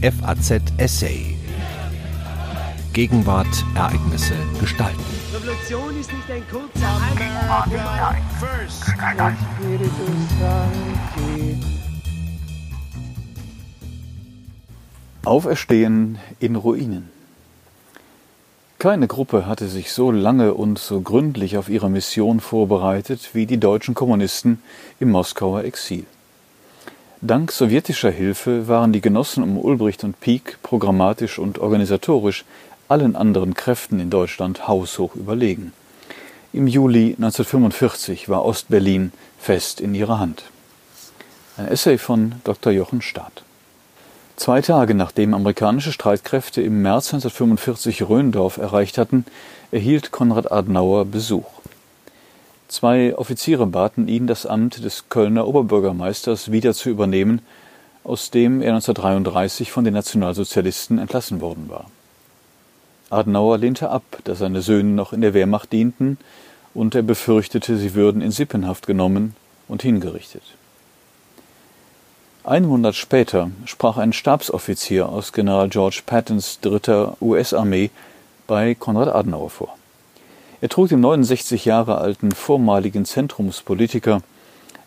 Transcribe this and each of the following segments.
FAZ Essay. Gegenwart, Ereignisse, Gestalten. Revolution ist nicht ein kurzer Auferstehen in Ruinen. Keine Gruppe hatte sich so lange und so gründlich auf ihre Mission vorbereitet wie die deutschen Kommunisten im Moskauer Exil. Dank sowjetischer Hilfe waren die Genossen um Ulbricht und Pieck programmatisch und organisatorisch allen anderen Kräften in Deutschland haushoch überlegen. Im Juli 1945 war Ostberlin fest in ihrer Hand. Ein Essay von Dr. Jochen Staat. Zwei Tage nachdem amerikanische Streitkräfte im März 1945 Röndorf erreicht hatten, erhielt Konrad Adenauer Besuch. Zwei Offiziere baten ihn, das Amt des Kölner Oberbürgermeisters wieder zu übernehmen, aus dem er 1933 von den Nationalsozialisten entlassen worden war. Adenauer lehnte ab, da seine Söhne noch in der Wehrmacht dienten, und er befürchtete, sie würden in Sippenhaft genommen und hingerichtet. Einen Monat später sprach ein Stabsoffizier aus General George Pattons dritter US-Armee bei Konrad Adenauer vor. Er trug dem 69 Jahre alten vormaligen Zentrumspolitiker,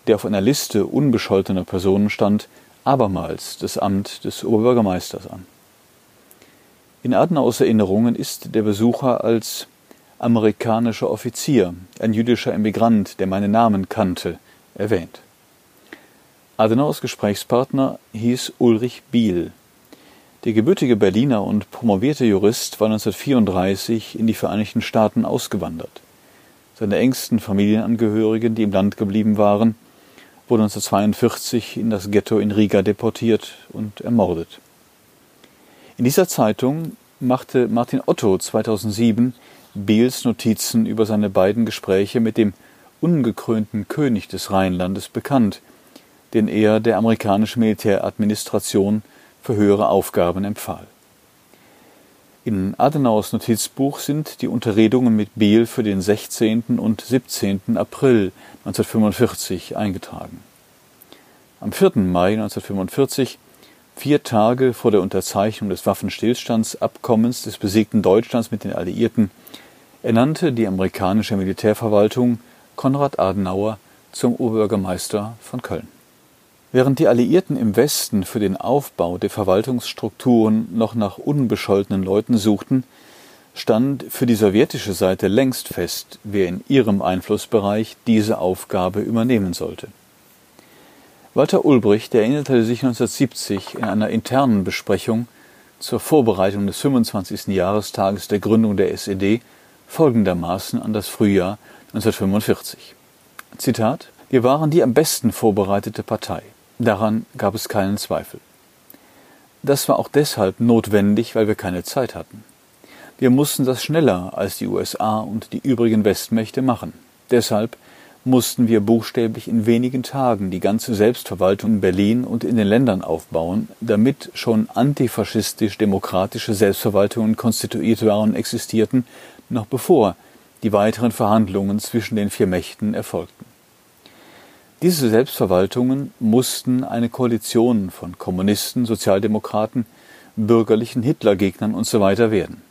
der auf einer Liste unbescholtener Personen stand, abermals das Amt des Oberbürgermeisters an. In Adenauers Erinnerungen ist der Besucher als amerikanischer Offizier, ein jüdischer Emigrant, der meinen Namen kannte, erwähnt. Adenauers Gesprächspartner hieß Ulrich Biel. Der gebürtige Berliner und promovierte Jurist war 1934 in die Vereinigten Staaten ausgewandert. Seine engsten Familienangehörigen, die im Land geblieben waren, wurden 1942 in das Ghetto in Riga deportiert und ermordet. In dieser Zeitung machte Martin Otto 2007 Biels Notizen über seine beiden Gespräche mit dem ungekrönten König des Rheinlandes bekannt, den er der amerikanischen Militäradministration für höhere Aufgaben empfahl. In Adenauers Notizbuch sind die Unterredungen mit Biel für den 16. und 17. April 1945 eingetragen. Am 4. Mai 1945, vier Tage vor der Unterzeichnung des Waffenstillstandsabkommens des besiegten Deutschlands mit den Alliierten, ernannte die amerikanische Militärverwaltung Konrad Adenauer zum Oberbürgermeister von Köln. Während die Alliierten im Westen für den Aufbau der Verwaltungsstrukturen noch nach unbescholtenen Leuten suchten, stand für die sowjetische Seite längst fest, wer in ihrem Einflussbereich diese Aufgabe übernehmen sollte. Walter Ulbricht erinnerte sich 1970 in einer internen Besprechung zur Vorbereitung des 25. Jahrestages der Gründung der SED folgendermaßen an das Frühjahr 1945. Zitat Wir waren die am besten vorbereitete Partei. Daran gab es keinen Zweifel. Das war auch deshalb notwendig, weil wir keine Zeit hatten. Wir mussten das schneller als die USA und die übrigen Westmächte machen. Deshalb mussten wir buchstäblich in wenigen Tagen die ganze Selbstverwaltung in Berlin und in den Ländern aufbauen, damit schon antifaschistisch-demokratische Selbstverwaltungen konstituiert waren und existierten, noch bevor die weiteren Verhandlungen zwischen den vier Mächten erfolgten. Diese Selbstverwaltungen mussten eine Koalition von Kommunisten, Sozialdemokraten, bürgerlichen Hitlergegnern usw. So werden.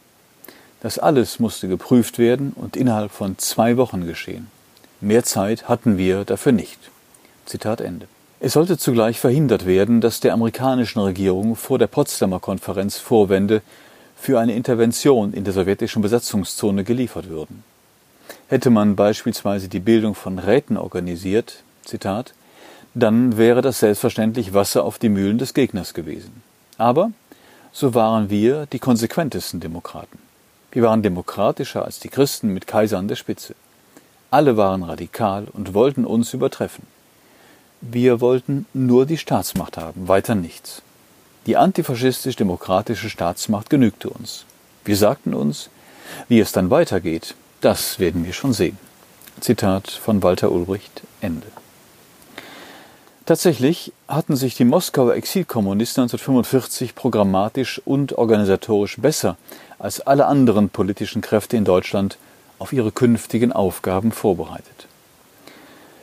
Das alles musste geprüft werden und innerhalb von zwei Wochen geschehen. Mehr Zeit hatten wir dafür nicht. Zitat Ende. Es sollte zugleich verhindert werden, dass der amerikanischen Regierung vor der Potsdamer Konferenz Vorwände für eine Intervention in der sowjetischen Besatzungszone geliefert würden. Hätte man beispielsweise die Bildung von Räten organisiert, Zitat, dann wäre das selbstverständlich Wasser auf die Mühlen des Gegners gewesen. Aber so waren wir die konsequentesten Demokraten. Wir waren demokratischer als die Christen mit Kaiser an der Spitze. Alle waren radikal und wollten uns übertreffen. Wir wollten nur die Staatsmacht haben, weiter nichts. Die antifaschistisch-demokratische Staatsmacht genügte uns. Wir sagten uns, wie es dann weitergeht, das werden wir schon sehen. Zitat von Walter Ulbricht Ende. Tatsächlich hatten sich die Moskauer Exilkommunisten 1945 programmatisch und organisatorisch besser als alle anderen politischen Kräfte in Deutschland auf ihre künftigen Aufgaben vorbereitet.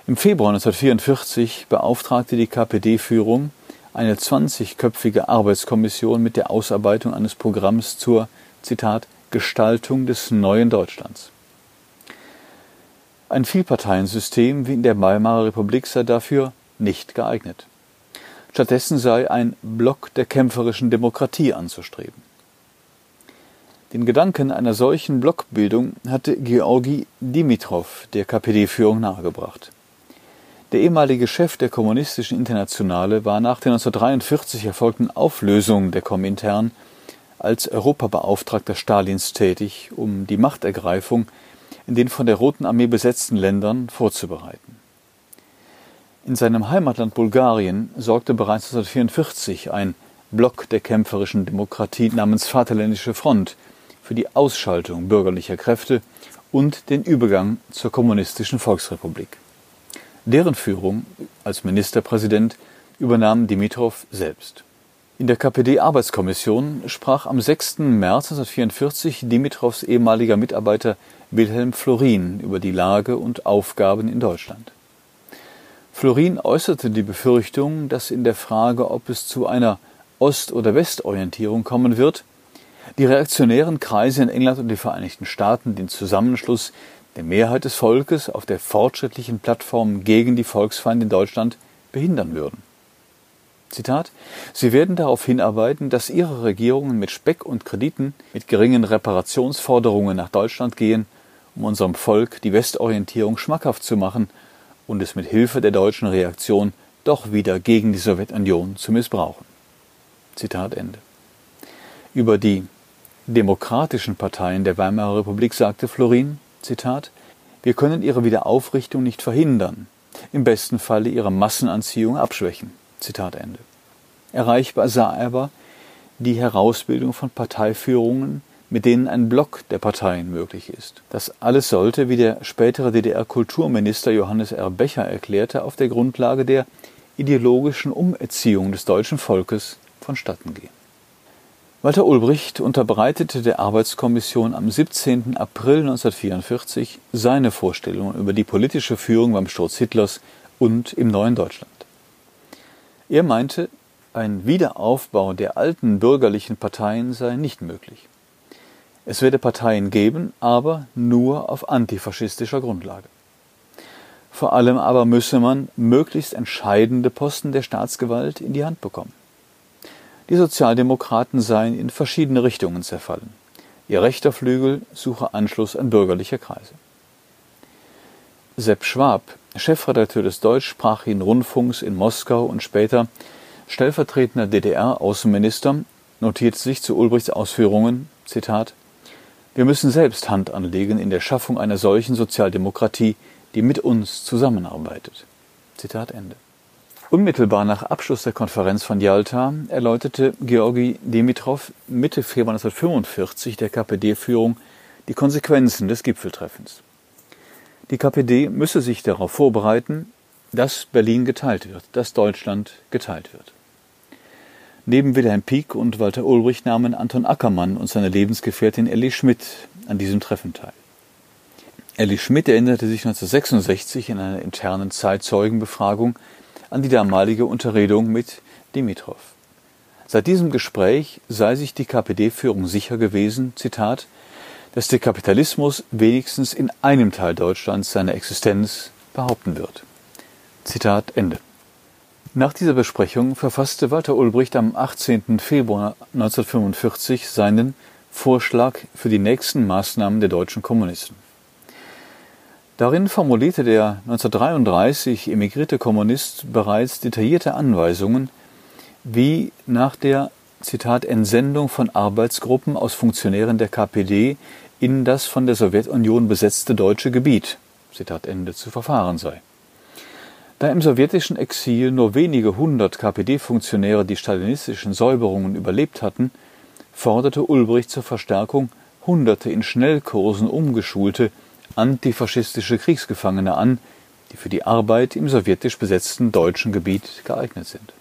Im Februar 1944 beauftragte die KPD-Führung eine 20-köpfige Arbeitskommission mit der Ausarbeitung eines Programms zur, Zitat, Gestaltung des neuen Deutschlands. Ein Vielparteiensystem wie in der Weimarer Republik sei dafür nicht geeignet. Stattdessen sei ein Block der kämpferischen Demokratie anzustreben. Den Gedanken einer solchen Blockbildung hatte Georgi Dimitrov der KPD-Führung nahegebracht. Der ehemalige Chef der Kommunistischen Internationale war nach der 1943 erfolgten Auflösung der Komintern als Europabeauftragter Stalins tätig, um die Machtergreifung in den von der Roten Armee besetzten Ländern vorzubereiten. In seinem Heimatland Bulgarien sorgte bereits 1944 ein Block der kämpferischen Demokratie namens Vaterländische Front für die Ausschaltung bürgerlicher Kräfte und den Übergang zur kommunistischen Volksrepublik. Deren Führung als Ministerpräsident übernahm Dimitrov selbst. In der KPD-Arbeitskommission sprach am 6. März 1944 Dimitrovs ehemaliger Mitarbeiter Wilhelm Florin über die Lage und Aufgaben in Deutschland. Florin äußerte die Befürchtung, dass in der Frage, ob es zu einer Ost- oder Westorientierung kommen wird, die reaktionären Kreise in England und den Vereinigten Staaten den Zusammenschluss der Mehrheit des Volkes auf der fortschrittlichen Plattform gegen die Volksfeinde in Deutschland behindern würden. Zitat Sie werden darauf hinarbeiten, dass Ihre Regierungen mit Speck und Krediten, mit geringen Reparationsforderungen nach Deutschland gehen, um unserem Volk die Westorientierung schmackhaft zu machen und es mit Hilfe der deutschen Reaktion doch wieder gegen die Sowjetunion zu missbrauchen. Zitat Ende. Über die demokratischen Parteien der Weimarer Republik sagte Florin, Zitat, wir können ihre Wiederaufrichtung nicht verhindern, im besten Falle ihre Massenanziehung abschwächen. Zitat Ende. Erreichbar sah er aber die Herausbildung von Parteiführungen, mit denen ein Block der Parteien möglich ist. Das alles sollte, wie der spätere DDR-Kulturminister Johannes R. Becher erklärte, auf der Grundlage der ideologischen Umerziehung des deutschen Volkes vonstatten gehen. Walter Ulbricht unterbreitete der Arbeitskommission am 17. April 1944 seine Vorstellungen über die politische Führung beim Sturz Hitlers und im neuen Deutschland. Er meinte, ein Wiederaufbau der alten bürgerlichen Parteien sei nicht möglich. Es werde Parteien geben, aber nur auf antifaschistischer Grundlage. Vor allem aber müsse man möglichst entscheidende Posten der Staatsgewalt in die Hand bekommen. Die Sozialdemokraten seien in verschiedene Richtungen zerfallen. Ihr rechter Flügel suche Anschluss an bürgerliche Kreise. Sepp Schwab, Chefredakteur des deutschsprachigen Rundfunks in Moskau und später stellvertretender DDR-Außenminister, notierte sich zu Ulbrichts Ausführungen, Zitat, wir müssen selbst Hand anlegen in der Schaffung einer solchen Sozialdemokratie, die mit uns zusammenarbeitet. Zitat Ende. Unmittelbar nach Abschluss der Konferenz von Yalta erläuterte Georgi Dimitrov Mitte Februar 1945 der KPD-Führung die Konsequenzen des Gipfeltreffens. Die KPD müsse sich darauf vorbereiten, dass Berlin geteilt wird, dass Deutschland geteilt wird. Neben Wilhelm Pieck und Walter Ulrich nahmen Anton Ackermann und seine Lebensgefährtin Elli Schmidt an diesem Treffen teil. Elli Schmidt erinnerte sich 1966 in einer internen Zeitzeugenbefragung an die damalige Unterredung mit Dimitrov. Seit diesem Gespräch sei sich die KPD-Führung sicher gewesen, Zitat, dass der Kapitalismus wenigstens in einem Teil Deutschlands seine Existenz behaupten wird. Zitat Ende. Nach dieser Besprechung verfasste Walter Ulbricht am 18. Februar 1945 seinen Vorschlag für die nächsten Maßnahmen der deutschen Kommunisten. Darin formulierte der 1933 emigrierte Kommunist bereits detaillierte Anweisungen, wie nach der Zitat Entsendung von Arbeitsgruppen aus Funktionären der KPD in das von der Sowjetunion besetzte deutsche Gebiet Zitat Ende zu verfahren sei. Da im sowjetischen Exil nur wenige hundert KPD-Funktionäre die stalinistischen Säuberungen überlebt hatten, forderte Ulbricht zur Verstärkung Hunderte in Schnellkursen umgeschulte antifaschistische Kriegsgefangene an, die für die Arbeit im sowjetisch besetzten deutschen Gebiet geeignet sind.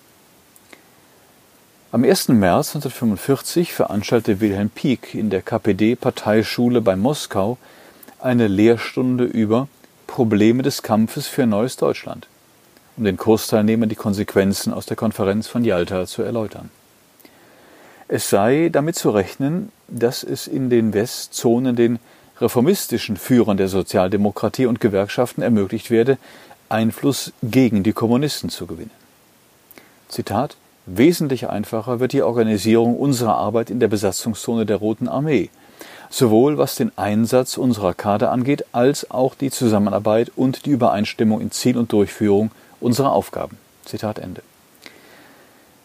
Am 1. März 1945 veranstaltete Wilhelm Pieck in der KPD-Parteischule bei Moskau eine Lehrstunde über Probleme des Kampfes für neues Deutschland. Um den Kursteilnehmern die Konsequenzen aus der Konferenz von Yalta zu erläutern. Es sei damit zu rechnen, dass es in den Westzonen den reformistischen Führern der Sozialdemokratie und Gewerkschaften ermöglicht werde, Einfluss gegen die Kommunisten zu gewinnen. Zitat Wesentlich einfacher wird die Organisierung unserer Arbeit in der Besatzungszone der Roten Armee, sowohl was den Einsatz unserer Kader angeht, als auch die Zusammenarbeit und die Übereinstimmung in Ziel und Durchführung unserer Aufgaben. Zitat Ende.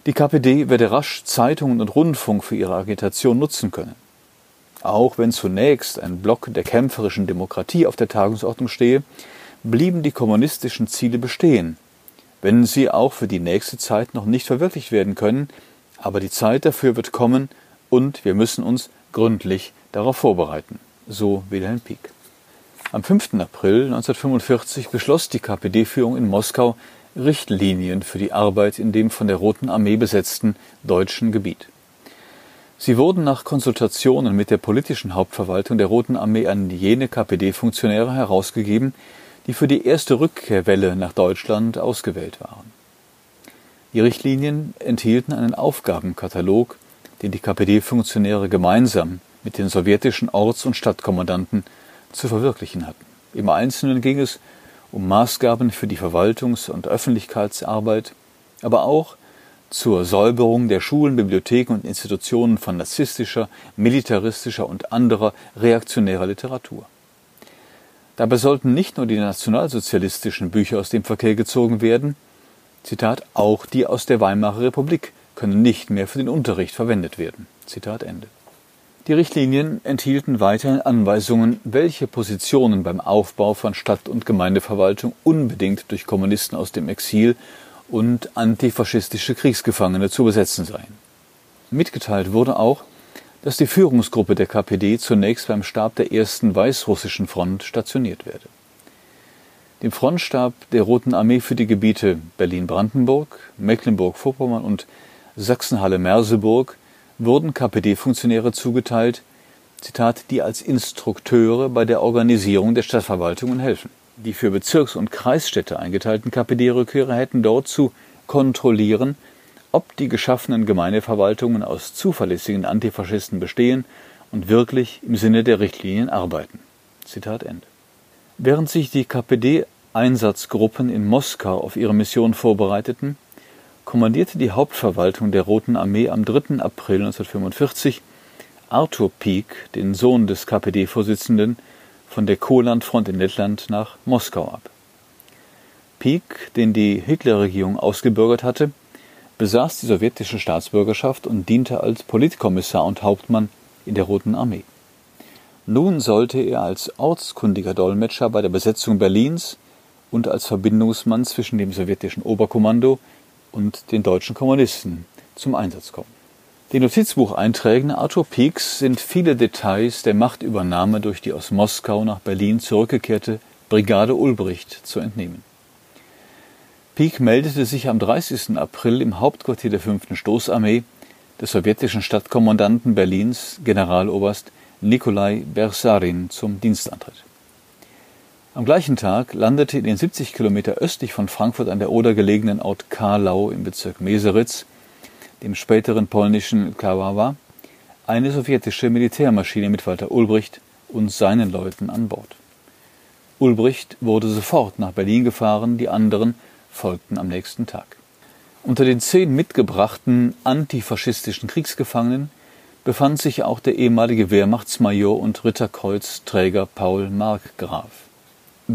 Die KPD werde rasch Zeitungen und Rundfunk für ihre Agitation nutzen können. Auch wenn zunächst ein Block der kämpferischen Demokratie auf der Tagungsordnung stehe, blieben die kommunistischen Ziele bestehen, wenn sie auch für die nächste Zeit noch nicht verwirklicht werden können, aber die Zeit dafür wird kommen und wir müssen uns gründlich darauf vorbereiten, so Wilhelm Pieck. Am 5. April 1945 beschloss die KPD-Führung in Moskau Richtlinien für die Arbeit in dem von der Roten Armee besetzten deutschen Gebiet. Sie wurden nach Konsultationen mit der politischen Hauptverwaltung der Roten Armee an jene KPD-Funktionäre herausgegeben, die für die erste Rückkehrwelle nach Deutschland ausgewählt waren. Die Richtlinien enthielten einen Aufgabenkatalog, den die KPD-Funktionäre gemeinsam mit den sowjetischen Orts- und Stadtkommandanten zu verwirklichen hatten. Im Einzelnen ging es um Maßgaben für die Verwaltungs- und Öffentlichkeitsarbeit, aber auch zur Säuberung der Schulen, Bibliotheken und Institutionen von narzisstischer, militaristischer und anderer reaktionärer Literatur. Dabei sollten nicht nur die nationalsozialistischen Bücher aus dem Verkehr gezogen werden, Zitat, auch die aus der Weimarer Republik können nicht mehr für den Unterricht verwendet werden. Zitat Ende. Die Richtlinien enthielten weiterhin Anweisungen, welche Positionen beim Aufbau von Stadt- und Gemeindeverwaltung unbedingt durch Kommunisten aus dem Exil und antifaschistische Kriegsgefangene zu besetzen seien. Mitgeteilt wurde auch, dass die Führungsgruppe der KPD zunächst beim Stab der ersten Weißrussischen Front stationiert werde. Dem Frontstab der Roten Armee für die Gebiete Berlin-Brandenburg, Mecklenburg-Vorpommern und Sachsen-Halle-Merseburg wurden KPD-Funktionäre zugeteilt, Zitat, die als Instrukteure bei der Organisierung der Stadtverwaltungen helfen. Die für Bezirks- und Kreisstädte eingeteilten KPD-Rückkehrer hätten dort zu kontrollieren, ob die geschaffenen Gemeindeverwaltungen aus zuverlässigen Antifaschisten bestehen und wirklich im Sinne der Richtlinien arbeiten. Zitat Ende. Während sich die KPD-Einsatzgruppen in Moskau auf ihre Mission vorbereiteten, kommandierte die Hauptverwaltung der Roten Armee am 3. April 1945 Arthur Pieck, den Sohn des KPD-Vorsitzenden, von der Kolandfront in Lettland nach Moskau ab. Pieck, den die Hitlerregierung ausgebürgert hatte, besaß die sowjetische Staatsbürgerschaft und diente als Politkommissar und Hauptmann in der Roten Armee. Nun sollte er als ortskundiger Dolmetscher bei der Besetzung Berlins und als Verbindungsmann zwischen dem sowjetischen Oberkommando und den deutschen Kommunisten zum Einsatz kommen. Den Notizbucheinträgen Arthur Pieks sind viele Details der Machtübernahme durch die aus Moskau nach Berlin zurückgekehrte Brigade Ulbricht zu entnehmen. Pieck meldete sich am 30. April im Hauptquartier der 5. Stoßarmee des sowjetischen Stadtkommandanten Berlins, Generaloberst Nikolai Bersarin, zum Dienstantritt. Am gleichen Tag landete in den 70 Kilometer östlich von Frankfurt an der Oder gelegenen Ort Karlau im Bezirk Meseritz, dem späteren polnischen Kawawa, eine sowjetische Militärmaschine mit Walter Ulbricht und seinen Leuten an Bord. Ulbricht wurde sofort nach Berlin gefahren, die anderen folgten am nächsten Tag. Unter den zehn mitgebrachten antifaschistischen Kriegsgefangenen befand sich auch der ehemalige Wehrmachtsmajor und Ritterkreuzträger Paul Markgraf.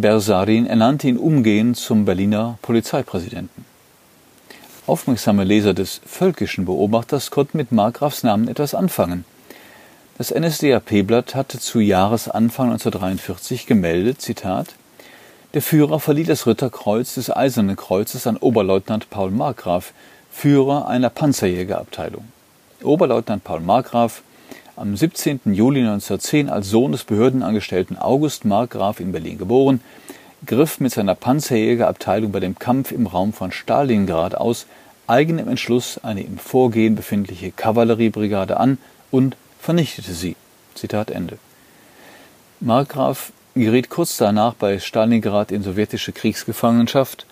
Bersarin ernannte ihn umgehend zum Berliner Polizeipräsidenten. Aufmerksame Leser des völkischen Beobachters konnten mit Markgrafs Namen etwas anfangen. Das NSDAP-Blatt hatte zu Jahresanfang 1943 gemeldet, Zitat, der Führer verlieh das Ritterkreuz des Eisernen Kreuzes an Oberleutnant Paul Markgraf, Führer einer Panzerjägerabteilung. Oberleutnant Paul Markgraf, am 17. Juli 1910 als Sohn des Behördenangestellten August Markgraf in Berlin geboren, griff mit seiner Panzerjägerabteilung bei dem Kampf im Raum von Stalingrad aus eigenem Entschluss eine im Vorgehen befindliche Kavalleriebrigade an und vernichtete sie. Zitat Ende. Markgraf geriet kurz danach bei Stalingrad in sowjetische Kriegsgefangenschaft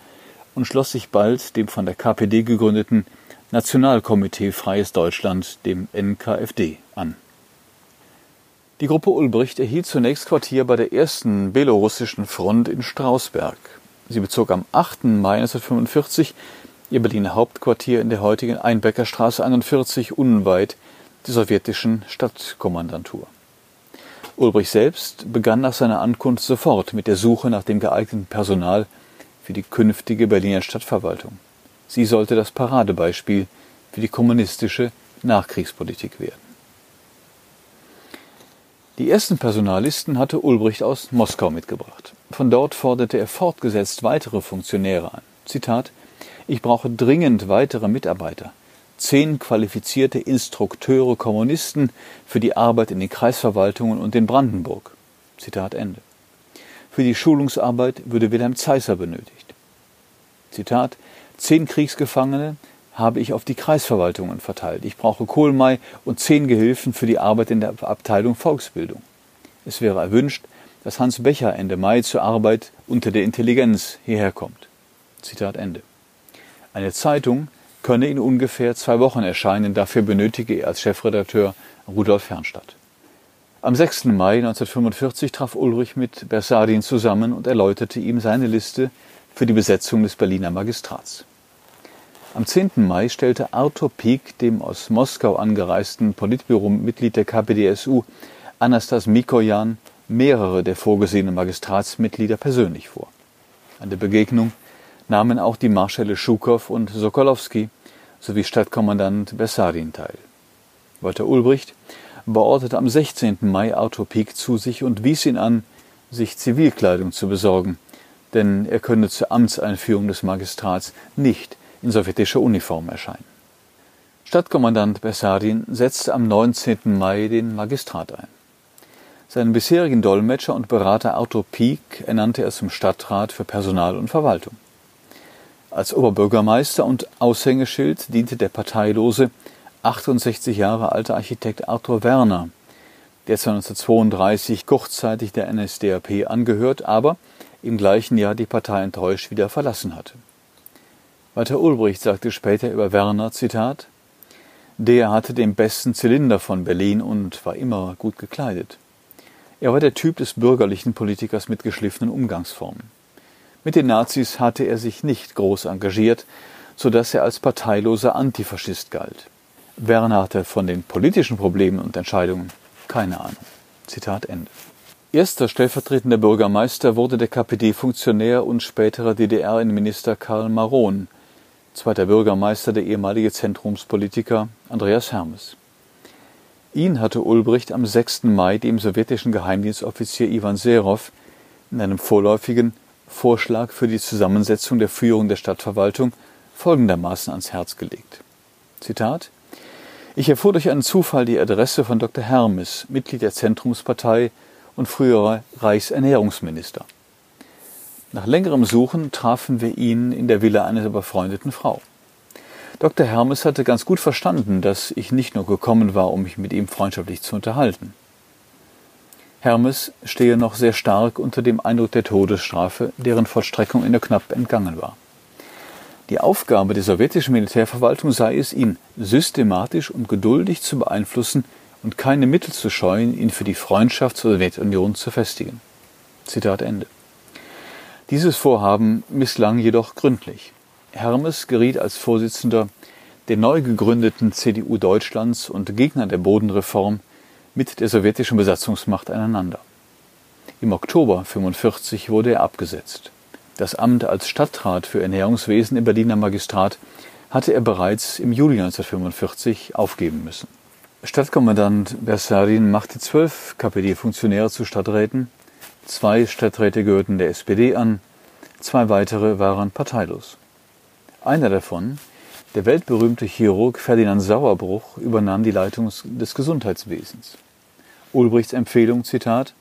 und schloss sich bald dem von der KPD gegründeten Nationalkomitee Freies Deutschland, dem NKFD, an. Die Gruppe Ulbricht erhielt zunächst Quartier bei der ersten belorussischen Front in Strausberg. Sie bezog am 8. Mai 1945 ihr Berliner Hauptquartier in der heutigen Einbeckerstraße 41 unweit der sowjetischen Stadtkommandantur. Ulbricht selbst begann nach seiner Ankunft sofort mit der Suche nach dem geeigneten Personal für die künftige Berliner Stadtverwaltung. Sie sollte das Paradebeispiel für die kommunistische Nachkriegspolitik werden. Die ersten Personalisten hatte Ulbricht aus Moskau mitgebracht. Von dort forderte er fortgesetzt weitere Funktionäre an. Zitat Ich brauche dringend weitere Mitarbeiter. Zehn qualifizierte Instrukteure Kommunisten für die Arbeit in den Kreisverwaltungen und in Brandenburg. Zitat Ende. Für die Schulungsarbeit würde Wilhelm Zeisser benötigt. Zitat Zehn Kriegsgefangene habe ich auf die Kreisverwaltungen verteilt. Ich brauche Kohlmei und zehn Gehilfen für die Arbeit in der Abteilung Volksbildung. Es wäre erwünscht, dass Hans Becher Ende Mai zur Arbeit unter der Intelligenz hierher kommt. Zitat Ende. Eine Zeitung könne in ungefähr zwei Wochen erscheinen, dafür benötige er als Chefredakteur Rudolf Fernstadt. Am 6. Mai 1945 traf Ulrich mit Bersardin zusammen und erläuterte ihm seine Liste für die Besetzung des Berliner Magistrats. Am 10. Mai stellte Arthur Pieck dem aus Moskau angereisten Politbüro-Mitglied der KPDSU Anastas Mikoyan mehrere der vorgesehenen Magistratsmitglieder persönlich vor. An der Begegnung nahmen auch die Marschälle Schukow und Sokolowski sowie Stadtkommandant Bessarin teil. Walter Ulbricht beorderte am 16. Mai Arthur Pieck zu sich und wies ihn an, sich Zivilkleidung zu besorgen, denn er könne zur Amtseinführung des Magistrats nicht in sowjetischer Uniform erscheinen. Stadtkommandant Bessarin setzte am 19. Mai den Magistrat ein. Seinen bisherigen Dolmetscher und Berater Arthur Pieck ernannte er zum Stadtrat für Personal und Verwaltung. Als Oberbürgermeister und Aushängeschild diente der parteilose, 68 Jahre alte Architekt Arthur Werner, der 1932 kurzzeitig der NSDAP angehört, aber im gleichen Jahr die Partei enttäuscht wieder verlassen hatte. Walter Ulbricht sagte später über Werner, Zitat, der hatte den besten Zylinder von Berlin und war immer gut gekleidet. Er war der Typ des bürgerlichen Politikers mit geschliffenen Umgangsformen. Mit den Nazis hatte er sich nicht groß engagiert, so dass er als parteiloser Antifaschist galt. Werner hatte von den politischen Problemen und Entscheidungen keine Ahnung. Zitat Ende. Erster stellvertretender Bürgermeister wurde der KPD-Funktionär und späterer DDR-Innenminister Karl Maron, zweiter Bürgermeister der ehemalige Zentrumspolitiker Andreas Hermes. Ihn hatte Ulbricht am 6. Mai dem sowjetischen Geheimdienstoffizier Ivan Serov in einem vorläufigen Vorschlag für die Zusammensetzung der Führung der Stadtverwaltung folgendermaßen ans Herz gelegt. Zitat Ich erfuhr durch einen Zufall die Adresse von Dr. Hermes, Mitglied der Zentrumspartei und früherer Reichsernährungsminister. Nach längerem Suchen trafen wir ihn in der Villa einer befreundeten Frau. Dr. Hermes hatte ganz gut verstanden, dass ich nicht nur gekommen war, um mich mit ihm freundschaftlich zu unterhalten. Hermes stehe noch sehr stark unter dem Eindruck der Todesstrafe, deren Vollstreckung in knapp entgangen war. Die Aufgabe der sowjetischen Militärverwaltung sei es, ihn systematisch und geduldig zu beeinflussen und keine Mittel zu scheuen, ihn für die Freundschaft zur Sowjetunion zu festigen. Zitat Ende. Dieses Vorhaben misslang jedoch gründlich. Hermes geriet als Vorsitzender der neu gegründeten CDU Deutschlands und Gegner der Bodenreform mit der sowjetischen Besatzungsmacht aneinander. Im Oktober 1945 wurde er abgesetzt. Das Amt als Stadtrat für Ernährungswesen im Berliner Magistrat hatte er bereits im Juli 1945 aufgeben müssen. Stadtkommandant Bersarin machte zwölf KPD-Funktionäre zu Stadträten, zwei Stadträte gehörten der SPD an, zwei weitere waren parteilos. Einer davon, der weltberühmte Chirurg Ferdinand Sauerbruch, übernahm die Leitung des Gesundheitswesens. Ulbrichts Empfehlung, Zitat,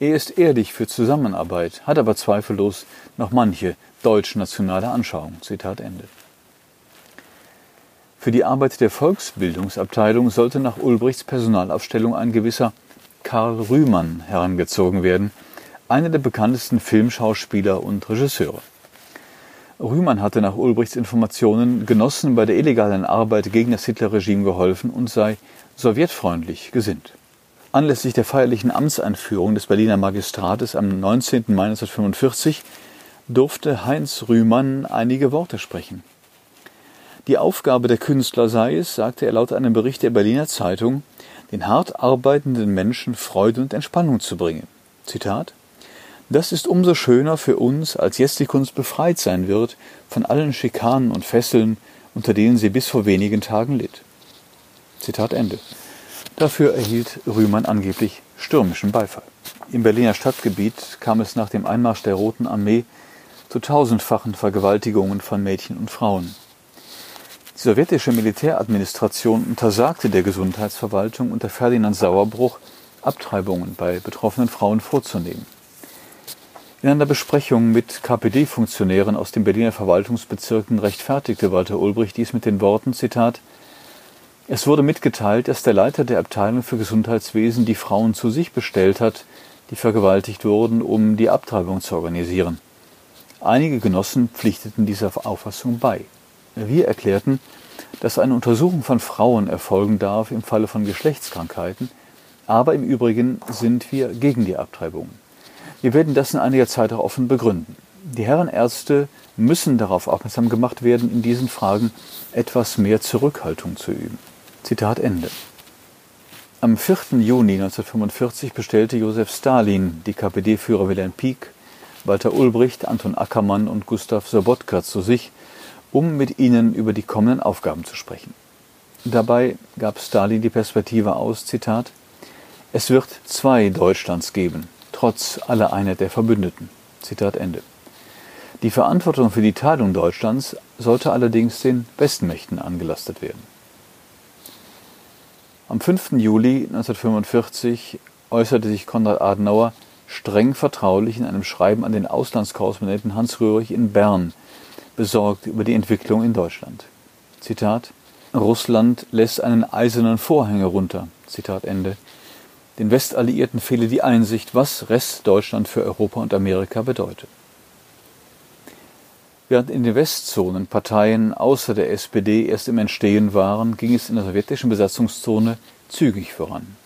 er ist ehrlich für Zusammenarbeit, hat aber zweifellos noch manche deutsch-nationale Anschauung. Zitat Ende. Für die Arbeit der Volksbildungsabteilung sollte nach Ulbrichts Personalaufstellung ein gewisser Karl Rühmann herangezogen werden, einer der bekanntesten Filmschauspieler und Regisseure. Rühmann hatte nach Ulbrichts Informationen Genossen bei der illegalen Arbeit gegen das Hitlerregime geholfen und sei sowjetfreundlich gesinnt. Anlässlich der feierlichen Amtseinführung des Berliner Magistrates am 19. Mai 1945 durfte Heinz Rühmann einige Worte sprechen. Die Aufgabe der Künstler sei es, sagte er laut einem Bericht der Berliner Zeitung, den hart arbeitenden Menschen Freude und Entspannung zu bringen. Zitat das ist umso schöner für uns, als jetzt die Kunst befreit sein wird von allen Schikanen und Fesseln, unter denen sie bis vor wenigen Tagen litt. Zitat Ende. Dafür erhielt Rühmann angeblich stürmischen Beifall. Im Berliner Stadtgebiet kam es nach dem Einmarsch der Roten Armee zu tausendfachen Vergewaltigungen von Mädchen und Frauen. Die sowjetische Militäradministration untersagte der Gesundheitsverwaltung unter Ferdinand Sauerbruch, Abtreibungen bei betroffenen Frauen vorzunehmen. In einer Besprechung mit KPD-Funktionären aus den Berliner Verwaltungsbezirken rechtfertigte Walter Ulbricht dies mit den Worten, Zitat, es wurde mitgeteilt, dass der Leiter der Abteilung für Gesundheitswesen die Frauen zu sich bestellt hat, die vergewaltigt wurden, um die Abtreibung zu organisieren. Einige Genossen pflichteten dieser Auffassung bei. Wir erklärten, dass eine Untersuchung von Frauen erfolgen darf im Falle von Geschlechtskrankheiten, aber im Übrigen sind wir gegen die Abtreibungen. Wir werden das in einiger Zeit auch offen begründen. Die Herrenärzte müssen darauf aufmerksam gemacht werden, in diesen Fragen etwas mehr Zurückhaltung zu üben. Zitat Ende. Am 4. Juni 1945 bestellte Josef Stalin die KPD-Führer Wilhelm Pieck, Walter Ulbricht, Anton Ackermann und Gustav Sobotka zu sich, um mit ihnen über die kommenden Aufgaben zu sprechen. Dabei gab Stalin die Perspektive aus, Zitat, es wird zwei Deutschlands geben, trotz aller Einheit der Verbündeten. Zitat Ende. Die Verantwortung für die Teilung Deutschlands sollte allerdings den Westmächten angelastet werden. Am 5. Juli 1945 äußerte sich Konrad Adenauer streng vertraulich in einem Schreiben an den Auslandskorrespondenten Hans Röhrig in Bern, besorgt über die Entwicklung in Deutschland. Zitat Russland lässt einen eisernen Vorhang herunter. Zitat Ende. Den Westalliierten fehle die Einsicht, was Restdeutschland für Europa und Amerika bedeutet. Während in den Westzonen Parteien außer der SPD erst im Entstehen waren, ging es in der sowjetischen Besatzungszone zügig voran.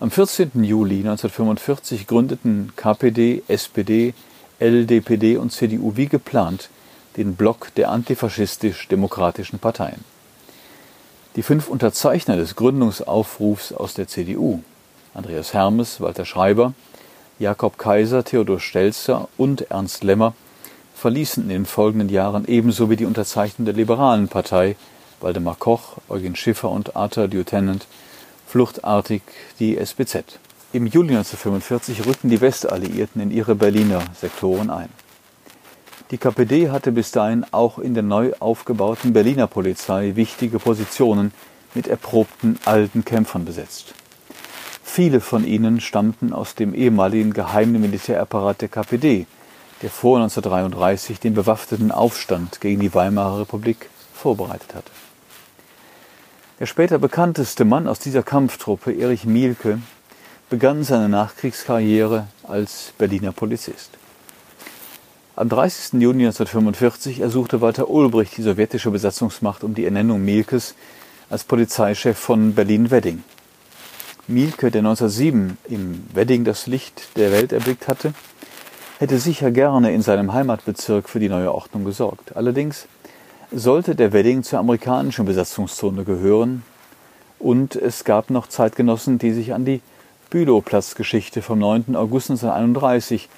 Am 14. Juli 1945 gründeten KPD, SPD, LDPD und CDU wie geplant den Block der antifaschistisch-demokratischen Parteien. Die fünf Unterzeichner des Gründungsaufrufs aus der CDU Andreas Hermes, Walter Schreiber, Jakob Kaiser, Theodor Stelzer und Ernst Lemmer verließen in den folgenden Jahren ebenso wie die Unterzeichner der Liberalen Partei Waldemar Koch, Eugen Schiffer und Arthur Lieutenant fluchtartig die SBZ. Im Juli 1945 rückten die Westalliierten in ihre Berliner Sektoren ein. Die KPD hatte bis dahin auch in der neu aufgebauten Berliner Polizei wichtige Positionen mit erprobten alten Kämpfern besetzt. Viele von ihnen stammten aus dem ehemaligen geheimen Militärapparat der KPD, der vor 1933 den bewaffneten Aufstand gegen die Weimarer Republik vorbereitet hatte. Der später bekannteste Mann aus dieser Kampftruppe, Erich Mielke, begann seine Nachkriegskarriere als Berliner Polizist. Am 30. Juni 1945 ersuchte Walter Ulbricht die sowjetische Besatzungsmacht um die Ernennung Mielkes als Polizeichef von Berlin-Wedding. Mielke, der 1907 im Wedding das Licht der Welt erblickt hatte, hätte sicher gerne in seinem Heimatbezirk für die neue Ordnung gesorgt. Allerdings sollte der Wedding zur amerikanischen Besatzungszone gehören und es gab noch Zeitgenossen, die sich an die Bülowplatzgeschichte vom 9. August 1931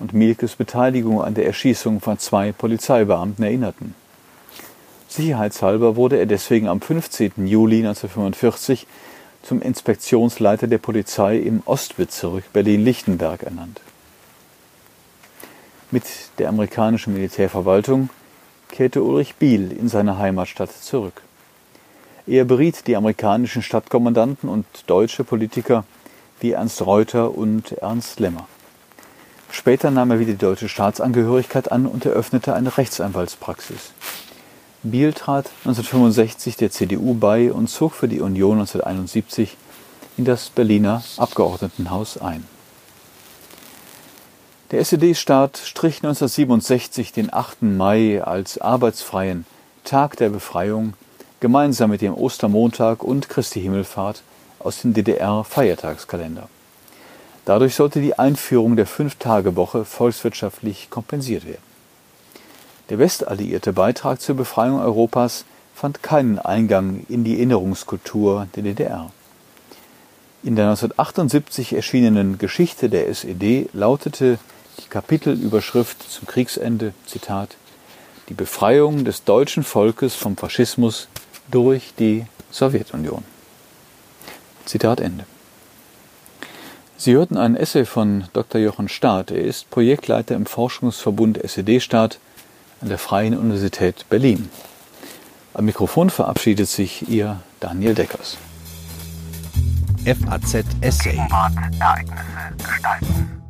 und Mielkes Beteiligung an der Erschießung von zwei Polizeibeamten erinnerten. Sicherheitshalber wurde er deswegen am 15. Juli 1945 zum Inspektionsleiter der Polizei im Ostbezirk Berlin-Lichtenberg ernannt. Mit der amerikanischen Militärverwaltung kehrte Ulrich Biel in seine Heimatstadt zurück. Er beriet die amerikanischen Stadtkommandanten und deutsche Politiker wie Ernst Reuter und Ernst Lemmer. Später nahm er wieder die deutsche Staatsangehörigkeit an und eröffnete eine Rechtsanwaltspraxis. Biel trat 1965 der CDU bei und zog für die Union 1971 in das Berliner Abgeordnetenhaus ein. Der SED-Staat strich 1967 den 8. Mai als arbeitsfreien Tag der Befreiung gemeinsam mit dem Ostermontag und Christi Himmelfahrt aus dem DDR-Feiertagskalender. Dadurch sollte die Einführung der Fünf-Tage-Woche volkswirtschaftlich kompensiert werden. Der westalliierte Beitrag zur Befreiung Europas fand keinen Eingang in die Erinnerungskultur der DDR. In der 1978 erschienenen Geschichte der SED lautete die Kapitelüberschrift zum Kriegsende, Zitat, die Befreiung des deutschen Volkes vom Faschismus durch die Sowjetunion. Zitat Ende. Sie hörten ein Essay von Dr. Jochen Staat. Er ist Projektleiter im Forschungsverbund SED-Staat an der Freien Universität Berlin. Am Mikrofon verabschiedet sich Ihr Daniel Deckers. FAZ Essay. Ereignisse gestalten.